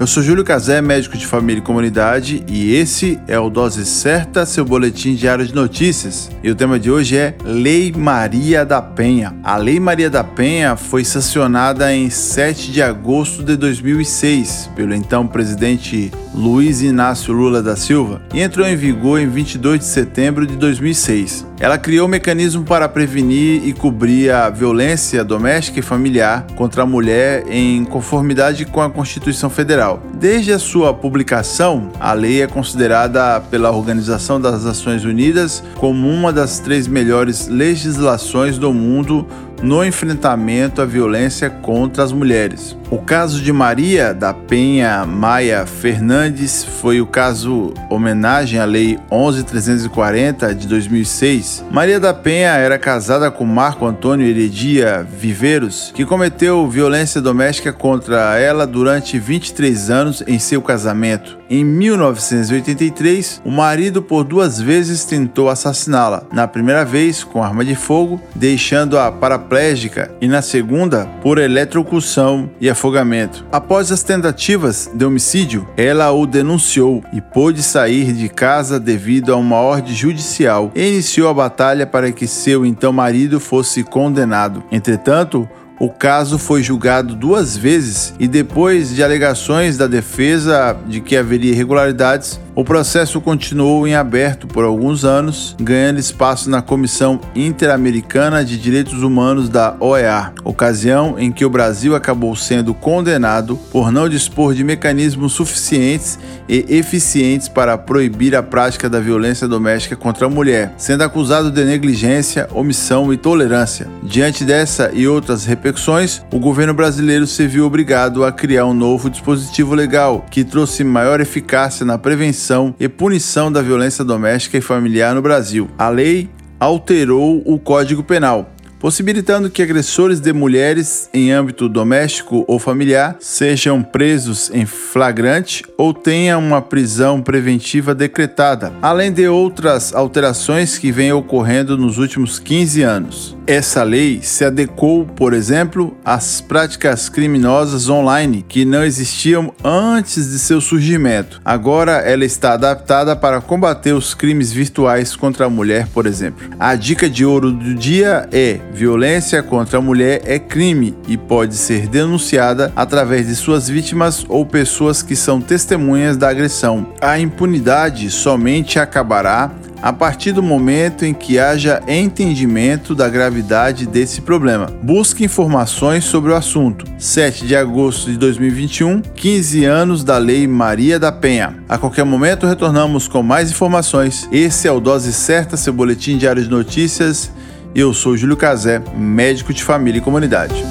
eu sou Júlio Cazé, médico de família e comunidade, e esse é o Dose Certa, seu boletim diário de notícias. E o tema de hoje é Lei Maria da Penha. A Lei Maria da Penha foi sancionada em 7 de agosto de 2006 pelo então presidente Luiz Inácio Lula da Silva e entrou em vigor em 22 de setembro de 2006. Ela criou um mecanismo para prevenir e cobrir a violência doméstica e familiar contra a mulher em conformidade com a Constituição Federal. Desde a sua publicação, a lei é considerada pela Organização das Nações Unidas como uma das três melhores legislações do mundo no enfrentamento à violência contra as mulheres. O caso de Maria da Penha Maia Fernandes foi o caso homenagem à Lei 11340 de 2006. Maria da Penha era casada com Marco Antônio Heredia Viveiros, que cometeu violência doméstica contra ela durante 23 anos em seu casamento. Em 1983, o marido por duas vezes tentou assassiná-la. Na primeira vez com arma de fogo, deixando-a paraplégica, e na segunda por eletrocução e afogamento. Após as tentativas de homicídio, ela o denunciou e pôde sair de casa devido a uma ordem judicial e iniciou a batalha para que seu então marido fosse condenado. Entretanto, o caso foi julgado duas vezes e depois de alegações da defesa de que haveria irregularidades, o processo continuou em aberto por alguns anos, ganhando espaço na Comissão Interamericana de Direitos Humanos da OEA, ocasião em que o Brasil acabou sendo condenado por não dispor de mecanismos suficientes e eficientes para proibir a prática da violência doméstica contra a mulher, sendo acusado de negligência, omissão e tolerância. Diante dessa e outras repercussões, o governo brasileiro se viu obrigado a criar um novo dispositivo legal que trouxe maior eficácia na prevenção prevenção e punição da violência doméstica e familiar no Brasil. A lei alterou o Código Penal, possibilitando que agressores de mulheres em âmbito doméstico ou familiar sejam presos em flagrante ou tenham uma prisão preventiva decretada, além de outras alterações que vêm ocorrendo nos últimos 15 anos. Essa lei se adequou, por exemplo, às práticas criminosas online que não existiam antes de seu surgimento. Agora ela está adaptada para combater os crimes virtuais contra a mulher, por exemplo. A dica de ouro do dia é: violência contra a mulher é crime e pode ser denunciada através de suas vítimas ou pessoas que são testemunhas da agressão. A impunidade somente acabará a partir do momento em que haja entendimento da gravidade desse problema. Busque informações sobre o assunto. 7 de agosto de 2021, 15 anos da Lei Maria da Penha. A qualquer momento retornamos com mais informações. Esse é o Dose Certa, seu boletim diário de notícias. Eu sou Júlio Cazé, médico de família e comunidade.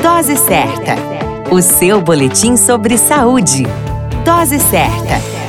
Dose Certa, o seu boletim sobre saúde. Dose Certa.